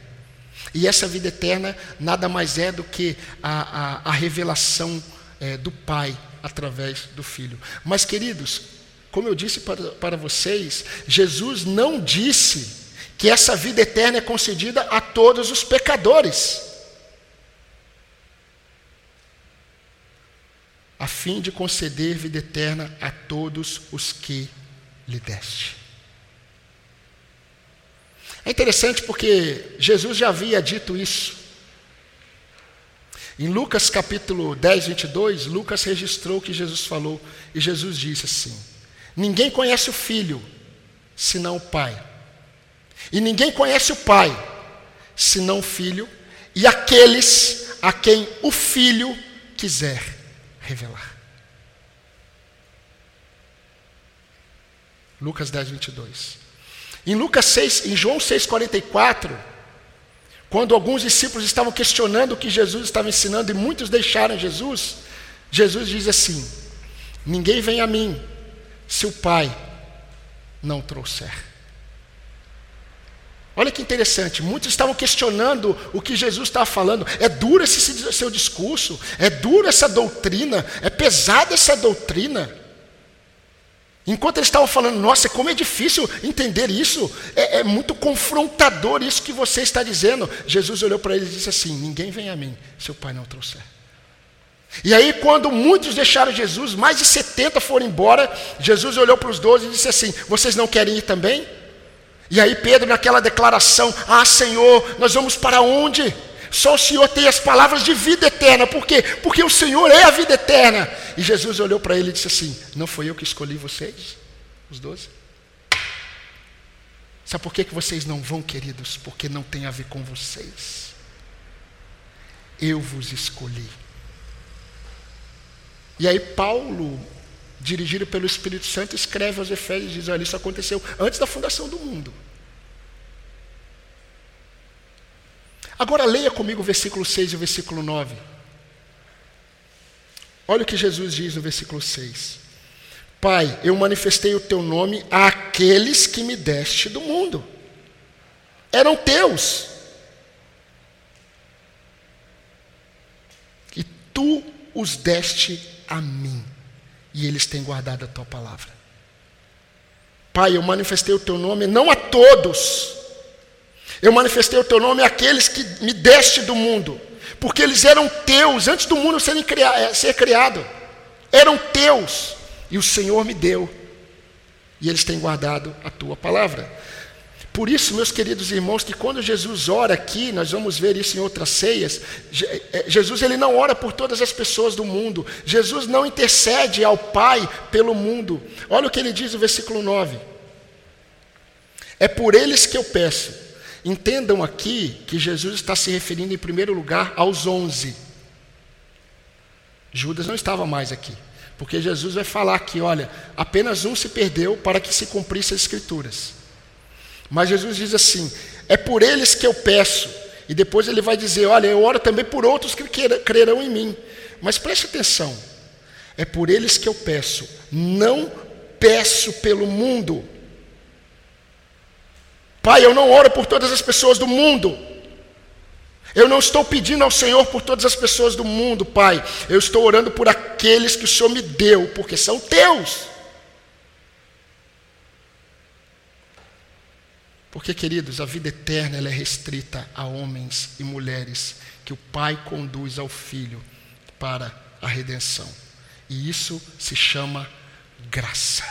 E essa vida eterna nada mais é do que a, a, a revelação é, do Pai através do Filho. Mas, queridos, como eu disse para, para vocês, Jesus não disse que essa vida eterna é concedida a todos os pecadores, a fim de conceder vida eterna a todos os que lhe deste. É interessante porque Jesus já havia dito isso. Em Lucas capítulo 10, 22, Lucas registrou que Jesus falou, e Jesus disse assim: Ninguém conhece o filho, senão o pai. E ninguém conhece o pai, senão o filho, e aqueles a quem o filho quiser revelar. Lucas 10, 22. Em Lucas 6, em João 6,44, quando alguns discípulos estavam questionando o que Jesus estava ensinando e muitos deixaram Jesus, Jesus diz assim: Ninguém vem a mim se o pai não trouxer. Olha que interessante, muitos estavam questionando o que Jesus estava falando. É duro esse seu discurso, é dura essa doutrina, é pesada essa doutrina. Enquanto eles estavam falando, nossa, como é difícil entender isso, é, é muito confrontador isso que você está dizendo. Jesus olhou para eles e disse assim: Ninguém vem a mim se o Pai não trouxer. E aí, quando muitos deixaram Jesus, mais de 70 foram embora, Jesus olhou para os doze e disse assim: Vocês não querem ir também? E aí, Pedro, naquela declaração: Ah, Senhor, nós vamos para onde? Só o Senhor tem as palavras de vida eterna, por quê? Porque o Senhor é a vida eterna. E Jesus olhou para ele e disse assim: Não foi eu que escolhi vocês, os doze? Sabe por que, que vocês não vão, queridos? Porque não tem a ver com vocês. Eu vos escolhi. E aí Paulo, dirigido pelo Espírito Santo, escreve aos Efésios e diz: olha, isso aconteceu antes da fundação do mundo. Agora leia comigo o versículo 6 e o versículo 9. Olha o que Jesus diz no versículo 6. Pai, eu manifestei o teu nome àqueles que me deste do mundo. Eram teus. E tu os deste a mim. E eles têm guardado a tua palavra. Pai, eu manifestei o teu nome não a todos. Eu manifestei o teu nome àqueles que me deste do mundo. Porque eles eram teus antes do mundo eh, ser criado. Eram teus e o Senhor me deu, e eles têm guardado a tua palavra. Por isso, meus queridos irmãos, que quando Jesus ora aqui, nós vamos ver isso em outras ceias, eh, Jesus ele não ora por todas as pessoas do mundo. Jesus não intercede ao Pai pelo mundo. Olha o que ele diz no versículo 9. É por eles que eu peço. Entendam aqui que Jesus está se referindo em primeiro lugar aos onze. Judas não estava mais aqui. Porque Jesus vai falar que, olha, apenas um se perdeu para que se cumprisse as Escrituras. Mas Jesus diz assim: é por eles que eu peço. E depois ele vai dizer: olha, eu oro também por outros que crerão em mim. Mas preste atenção: é por eles que eu peço, não peço pelo mundo. Pai, eu não oro por todas as pessoas do mundo. Eu não estou pedindo ao Senhor por todas as pessoas do mundo, Pai. Eu estou orando por aqueles que o Senhor me deu, porque são teus. Porque, queridos, a vida eterna ela é restrita a homens e mulheres que o Pai conduz ao Filho para a redenção. E isso se chama graça.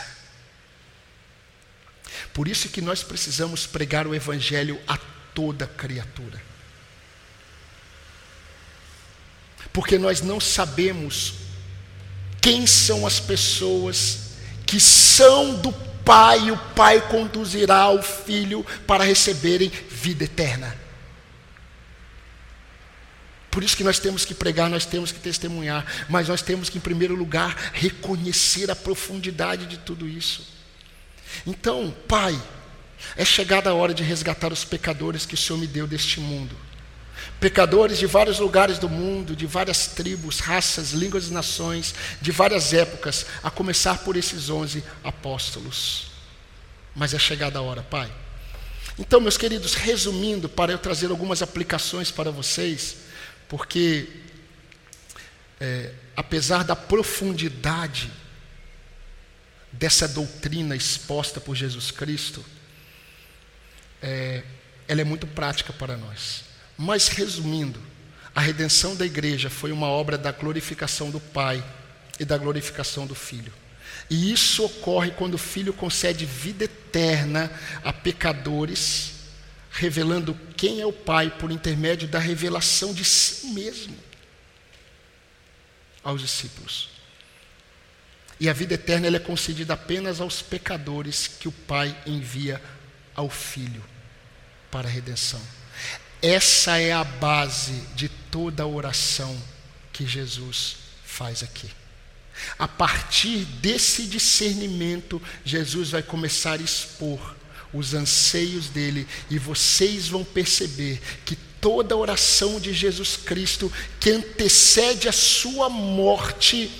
Por isso que nós precisamos pregar o Evangelho a toda criatura. porque nós não sabemos quem são as pessoas que são do Pai, e o Pai conduzirá o Filho para receberem vida eterna. Por isso que nós temos que pregar, nós temos que testemunhar, mas nós temos que, em primeiro lugar, reconhecer a profundidade de tudo isso. Então, Pai, é chegada a hora de resgatar os pecadores que o Senhor me deu deste mundo. Pecadores de vários lugares do mundo, de várias tribos, raças, línguas e nações, de várias épocas, a começar por esses onze apóstolos. Mas é chegada a hora, Pai. Então, meus queridos, resumindo, para eu trazer algumas aplicações para vocês, porque é, apesar da profundidade dessa doutrina exposta por Jesus Cristo, é, ela é muito prática para nós. Mas resumindo, a redenção da igreja foi uma obra da glorificação do Pai e da glorificação do Filho. E isso ocorre quando o Filho concede vida eterna a pecadores, revelando quem é o Pai por intermédio da revelação de si mesmo aos discípulos. E a vida eterna é concedida apenas aos pecadores que o Pai envia ao Filho para a redenção. Essa é a base de toda a oração que Jesus faz aqui. A partir desse discernimento, Jesus vai começar a expor os anseios dele, e vocês vão perceber que toda a oração de Jesus Cristo, que antecede a sua morte,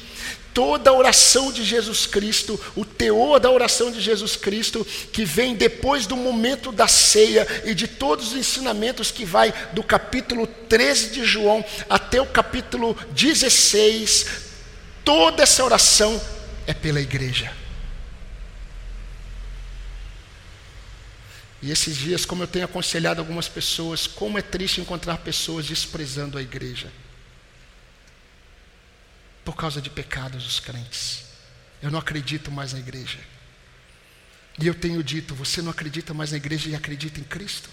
toda a oração de Jesus Cristo, o teor da oração de Jesus Cristo, que vem depois do momento da ceia e de todos os ensinamentos que vai do capítulo 13 de João até o capítulo 16, toda essa oração é pela igreja. E esses dias, como eu tenho aconselhado algumas pessoas, como é triste encontrar pessoas desprezando a igreja por causa de pecados dos crentes. Eu não acredito mais na igreja. E eu tenho dito: você não acredita mais na igreja e acredita em Cristo?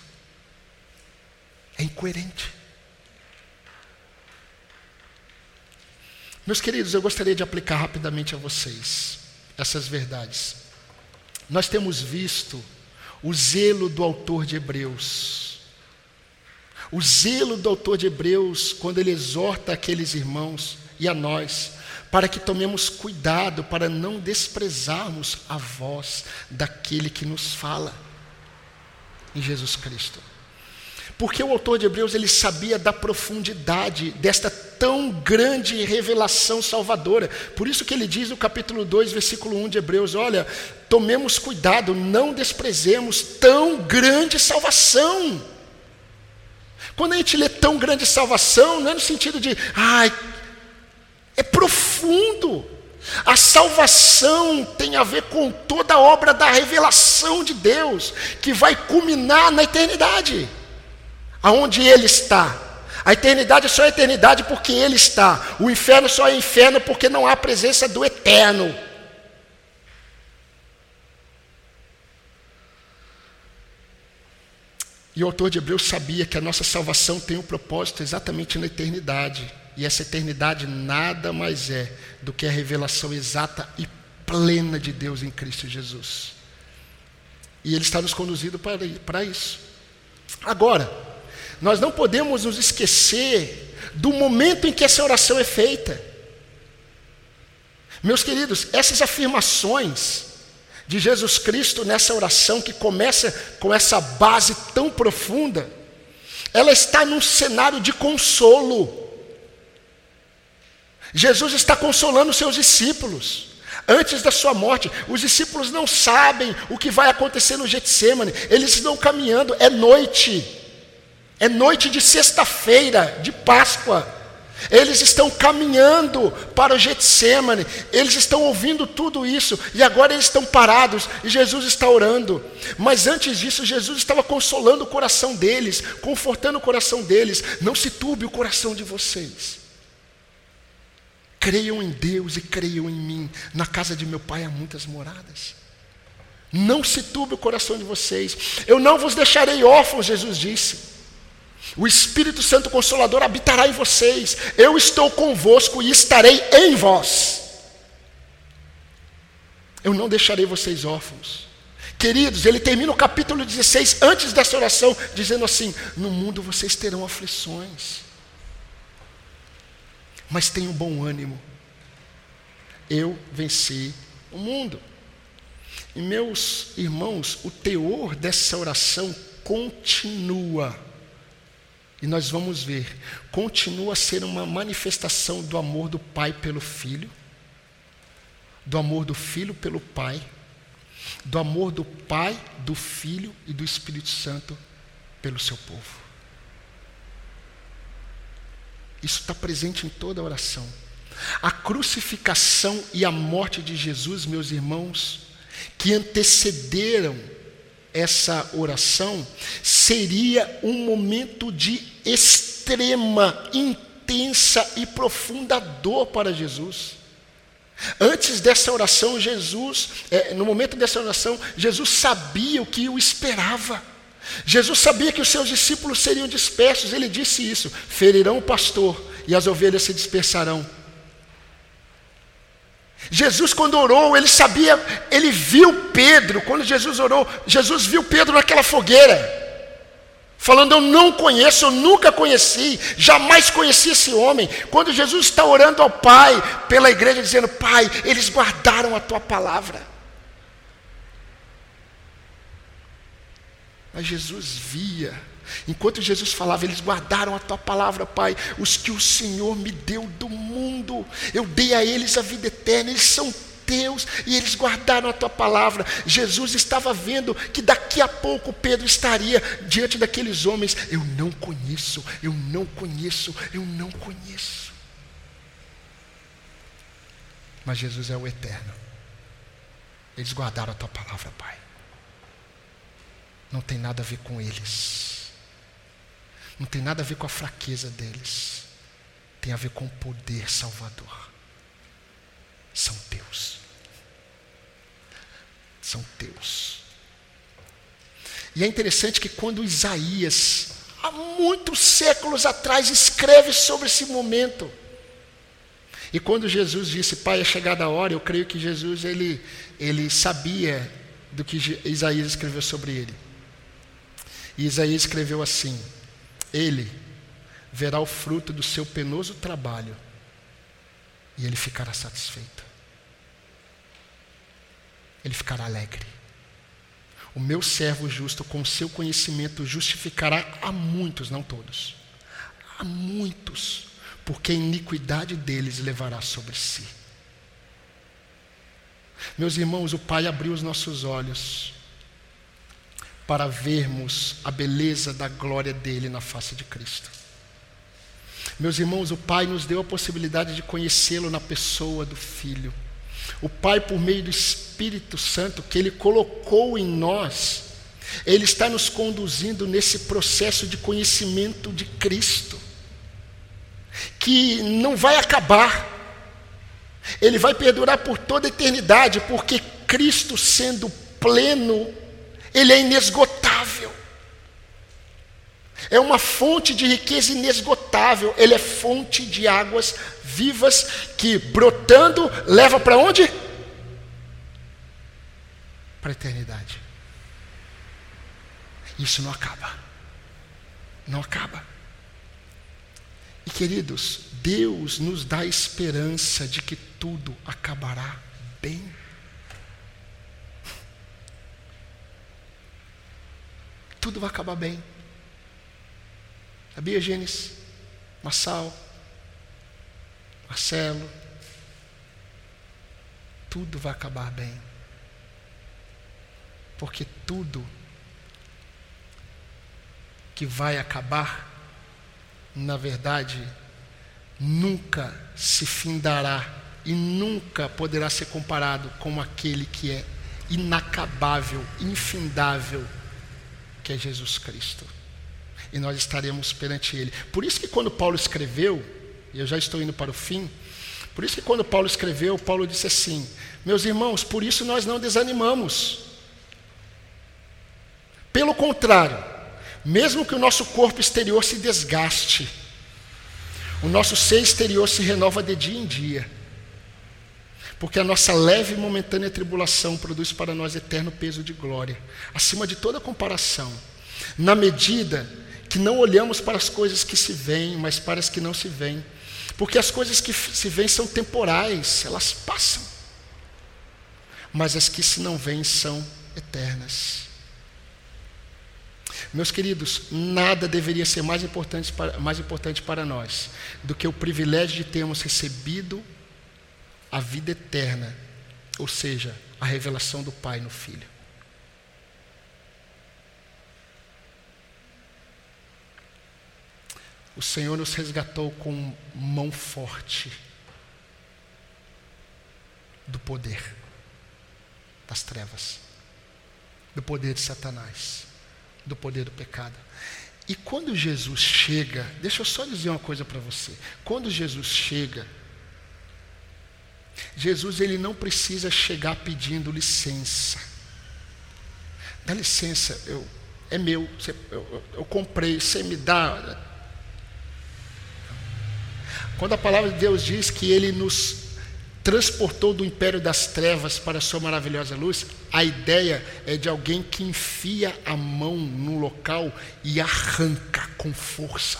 É incoerente. Meus queridos, eu gostaria de aplicar rapidamente a vocês essas verdades. Nós temos visto o zelo do autor de Hebreus. O zelo do autor de Hebreus, quando ele exorta aqueles irmãos e a nós, para que tomemos cuidado para não desprezarmos a voz daquele que nos fala em Jesus Cristo. Porque o autor de Hebreus ele sabia da profundidade desta tão grande revelação salvadora. Por isso que ele diz no capítulo 2, versículo 1 de Hebreus: Olha, tomemos cuidado, não desprezemos tão grande salvação. Quando a gente lê tão grande salvação, não é no sentido de, ai, é profundo. A salvação tem a ver com toda a obra da revelação de Deus, que vai culminar na eternidade aonde Ele está. A eternidade só é eternidade porque Ele está. O inferno só é inferno porque não há presença do eterno. E o autor de Hebreus sabia que a nossa salvação tem um propósito exatamente na eternidade. E essa eternidade nada mais é do que a revelação exata e plena de Deus em Cristo Jesus. E Ele está nos conduzindo para isso. Agora, nós não podemos nos esquecer do momento em que essa oração é feita. Meus queridos, essas afirmações de Jesus Cristo nessa oração que começa com essa base tão profunda, ela está num cenário de consolo. Jesus está consolando seus discípulos. Antes da sua morte, os discípulos não sabem o que vai acontecer no Getsemane. Eles estão caminhando, é noite. É noite de sexta-feira, de Páscoa. Eles estão caminhando para o Getsemane, eles estão ouvindo tudo isso, e agora eles estão parados, e Jesus está orando. Mas antes disso, Jesus estava consolando o coração deles, confortando o coração deles. Não se turbe o coração de vocês. Creiam em Deus e creiam em mim. Na casa de meu pai há muitas moradas. Não se turbe o coração de vocês. Eu não vos deixarei órfãos, Jesus disse. O Espírito Santo Consolador habitará em vocês. Eu estou convosco e estarei em vós. Eu não deixarei vocês órfãos. Queridos, ele termina o capítulo 16, antes dessa oração, dizendo assim: No mundo vocês terão aflições, mas tenham bom ânimo. Eu venci o mundo. E meus irmãos, o teor dessa oração continua e nós vamos ver, continua a ser uma manifestação do amor do Pai pelo Filho, do amor do Filho pelo Pai, do amor do Pai, do Filho e do Espírito Santo pelo seu povo. Isso está presente em toda a oração. A crucificação e a morte de Jesus, meus irmãos, que antecederam essa oração seria um momento de extrema, intensa e profunda dor para Jesus. Antes dessa oração, Jesus, é, no momento dessa oração, Jesus sabia o que o esperava. Jesus sabia que os seus discípulos seriam dispersos, ele disse isso: ferirão o pastor e as ovelhas se dispersarão. Jesus, quando orou, ele sabia, ele viu Pedro, quando Jesus orou, Jesus viu Pedro naquela fogueira, falando: Eu não conheço, eu nunca conheci, jamais conheci esse homem. Quando Jesus está orando ao Pai, pela igreja, dizendo: Pai, eles guardaram a tua palavra. Mas Jesus via, Enquanto Jesus falava, eles guardaram a tua palavra, Pai, os que o Senhor me deu do mundo. Eu dei a eles a vida eterna, eles são teus e eles guardaram a tua palavra. Jesus estava vendo que daqui a pouco Pedro estaria diante daqueles homens. Eu não conheço, eu não conheço, eu não conheço. Mas Jesus é o eterno. Eles guardaram a tua palavra, Pai. Não tem nada a ver com eles. Não tem nada a ver com a fraqueza deles. Tem a ver com o poder salvador. São teus. São teus. E é interessante que quando Isaías, há muitos séculos atrás, escreve sobre esse momento, e quando Jesus disse, Pai, é chegada a hora, eu creio que Jesus ele, ele sabia do que Isaías escreveu sobre ele. E Isaías escreveu assim: ele verá o fruto do seu penoso trabalho e ele ficará satisfeito. Ele ficará alegre. O meu servo justo, com seu conhecimento, justificará a muitos, não todos, a muitos, porque a iniquidade deles levará sobre si. Meus irmãos, o Pai abriu os nossos olhos para vermos a beleza da glória dele na face de Cristo. Meus irmãos, o Pai nos deu a possibilidade de conhecê-lo na pessoa do Filho. O Pai, por meio do Espírito Santo que Ele colocou em nós, Ele está nos conduzindo nesse processo de conhecimento de Cristo, que não vai acabar, ele vai perdurar por toda a eternidade, porque Cristo, sendo pleno, Ele é inesgotável. É uma fonte de riqueza inesgotável. Ele é fonte de águas vivas que, brotando, leva para onde? Para a eternidade. Isso não acaba. Não acaba. E queridos, Deus nos dá esperança de que tudo acabará bem. Tudo vai acabar bem. Sabia, Gênesis? Massal, Marcelo, tudo vai acabar bem. Porque tudo que vai acabar, na verdade, nunca se findará e nunca poderá ser comparado com aquele que é inacabável, infindável, que é Jesus Cristo e nós estaremos perante Ele. Por isso que quando Paulo escreveu, e eu já estou indo para o fim, por isso que quando Paulo escreveu, Paulo disse assim: Meus irmãos, por isso nós não desanimamos. Pelo contrário, mesmo que o nosso corpo exterior se desgaste, o nosso ser exterior se renova de dia em dia. Porque a nossa leve e momentânea tribulação produz para nós eterno peso de glória, acima de toda comparação, na medida que não olhamos para as coisas que se veem, mas para as que não se veem. Porque as coisas que se veem são temporais, elas passam. Mas as que se não veem são eternas. Meus queridos, nada deveria ser mais importante para, mais importante para nós do que o privilégio de termos recebido a vida eterna, ou seja, a revelação do Pai no Filho. O Senhor nos resgatou com mão forte do poder das trevas, do poder de Satanás, do poder do pecado. E quando Jesus chega, deixa eu só dizer uma coisa para você. Quando Jesus chega, Jesus ele não precisa chegar pedindo licença. Dá licença, eu, é meu, eu, eu, eu comprei, você me dá quando a palavra de Deus diz que ele nos transportou do império das trevas para a sua maravilhosa luz, a ideia é de alguém que enfia a mão no local e arranca com força.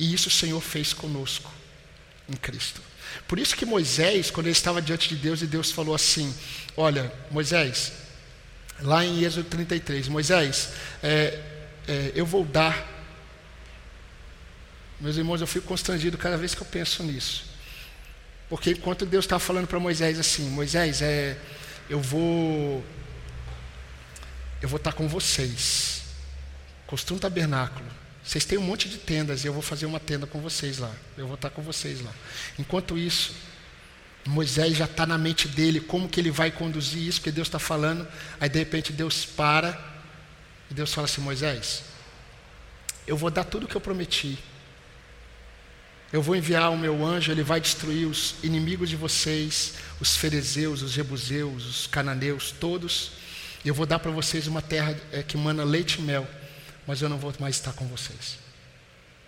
E isso o Senhor fez conosco em Cristo. Por isso que Moisés, quando ele estava diante de Deus, e Deus falou assim: Olha, Moisés, lá em Êxodo 33, Moisés, é, é, eu vou dar meus irmãos, eu fico constrangido cada vez que eu penso nisso. Porque enquanto Deus estava falando para Moisés assim, Moisés, é, eu vou, eu vou estar com vocês. Construa um tabernáculo. Vocês têm um monte de tendas e eu vou fazer uma tenda com vocês lá. Eu vou estar com vocês lá. Enquanto isso, Moisés já está na mente dele como que ele vai conduzir isso, porque Deus está falando. Aí de repente Deus para e Deus fala assim: Moisés, eu vou dar tudo o que eu prometi. Eu vou enviar o meu anjo, ele vai destruir os inimigos de vocês, os ferezeus, os jebuseus, os cananeus, todos. E eu vou dar para vocês uma terra é, que mana leite e mel, mas eu não vou mais estar com vocês.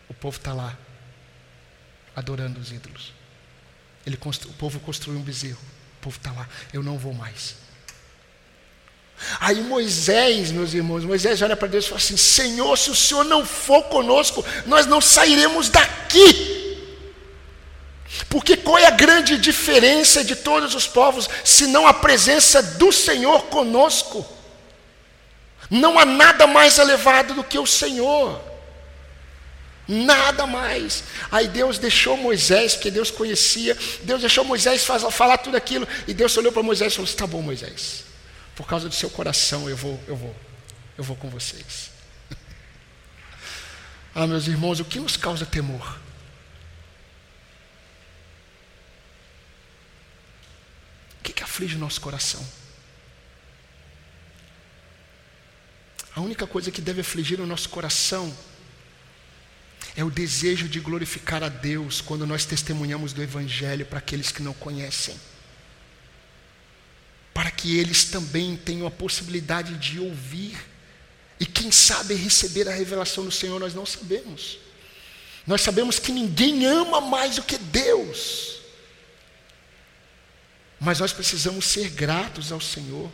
O povo está lá, adorando os ídolos. Ele, o povo construiu um bezerro, o povo está lá, eu não vou mais. Aí Moisés, meus irmãos, Moisés olha para Deus e fala assim: Senhor, se o Senhor não for conosco, nós não sairemos daqui. Porque qual é a grande diferença de todos os povos, se não a presença do Senhor conosco? Não há nada mais elevado do que o Senhor. Nada mais. Aí Deus deixou Moisés, porque Deus conhecia, Deus deixou Moisés falar tudo aquilo, e Deus olhou para Moisés e falou: Está bom, Moisés, por causa do seu coração eu vou, eu vou, eu vou com vocês. [LAUGHS] ah, meus irmãos, o que nos causa temor? O que, que aflige o nosso coração? A única coisa que deve afligir o nosso coração é o desejo de glorificar a Deus quando nós testemunhamos do Evangelho para aqueles que não conhecem. Para que eles também tenham a possibilidade de ouvir e, quem sabe, receber a revelação do Senhor, nós não sabemos. Nós sabemos que ninguém ama mais do que Deus. Mas nós precisamos ser gratos ao Senhor.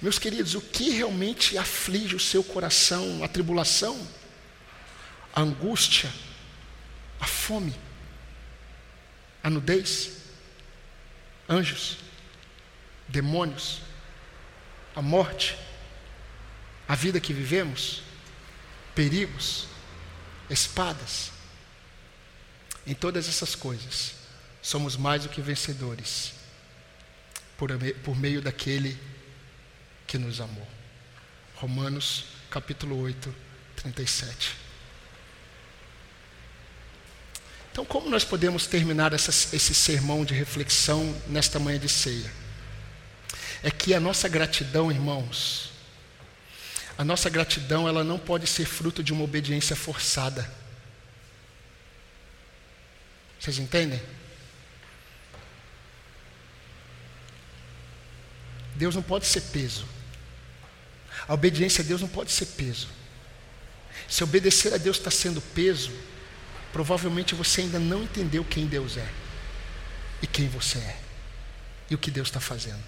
Meus queridos, o que realmente aflige o seu coração? A tribulação? a angústia, a fome, a nudez, anjos, demônios, a morte, a vida que vivemos, perigos, espadas. Em todas essas coisas, somos mais do que vencedores, por, por meio daquele que nos amou. Romanos capítulo 8, 37. Então, como nós podemos terminar essa, esse sermão de reflexão nesta manhã de ceia? É que a nossa gratidão, irmãos, a nossa gratidão, ela não pode ser fruto de uma obediência forçada. Vocês entendem? Deus não pode ser peso. A obediência a Deus não pode ser peso. Se obedecer a Deus está sendo peso, provavelmente você ainda não entendeu quem Deus é e quem você é e o que Deus está fazendo.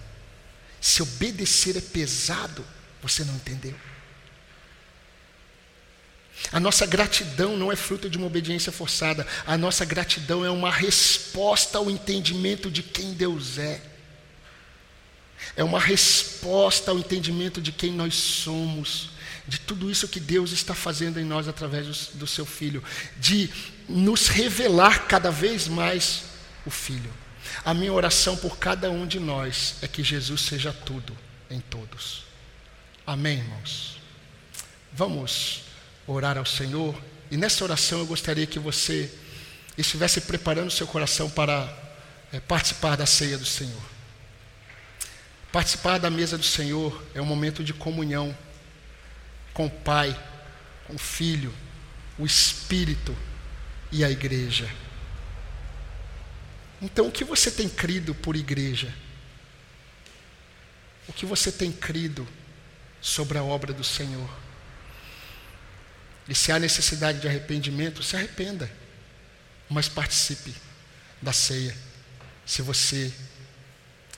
Se obedecer é pesado, você não entendeu. A nossa gratidão não é fruto de uma obediência forçada, a nossa gratidão é uma resposta ao entendimento de quem Deus é. É uma resposta ao entendimento de quem nós somos, de tudo isso que Deus está fazendo em nós através do, seu Filho, de nos revelar cada vez mais o Filho. A minha oração por cada um de nós é que Jesus seja tudo em todos. Amém, irmãos? Vamos orar ao Senhor. E nessa oração eu gostaria que você estivesse preparando seu coração para é, participar da ceia do Senhor. Participar da mesa do Senhor é um momento de comunhão com o Pai, com o Filho, o Espírito e a igreja. Então, o que você tem crido por igreja? O que você tem crido sobre a obra do Senhor? E se há necessidade de arrependimento, se arrependa, mas participe da ceia, se você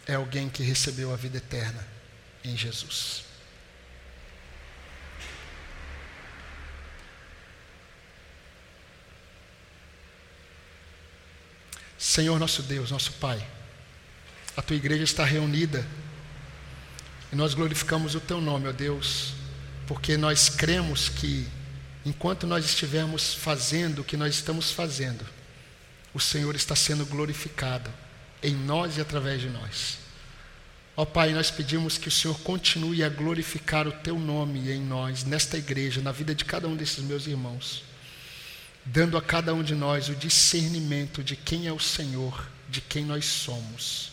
é alguém que recebeu a vida eterna em Jesus. Senhor nosso Deus, nosso Pai, a tua igreja está reunida e nós glorificamos o teu nome, ó Deus, porque nós cremos que enquanto nós estivermos fazendo o que nós estamos fazendo, o Senhor está sendo glorificado em nós e através de nós. Ó Pai, nós pedimos que o Senhor continue a glorificar o teu nome em nós, nesta igreja, na vida de cada um desses meus irmãos dando a cada um de nós o discernimento de quem é o Senhor, de quem nós somos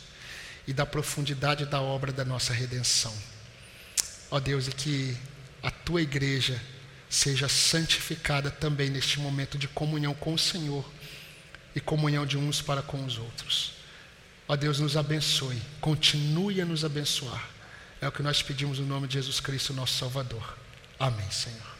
e da profundidade da obra da nossa redenção. Ó Deus, e que a tua igreja seja santificada também neste momento de comunhão com o Senhor e comunhão de uns para com os outros. Ó Deus, nos abençoe, continue a nos abençoar. É o que nós pedimos no nome de Jesus Cristo, nosso Salvador. Amém, Senhor.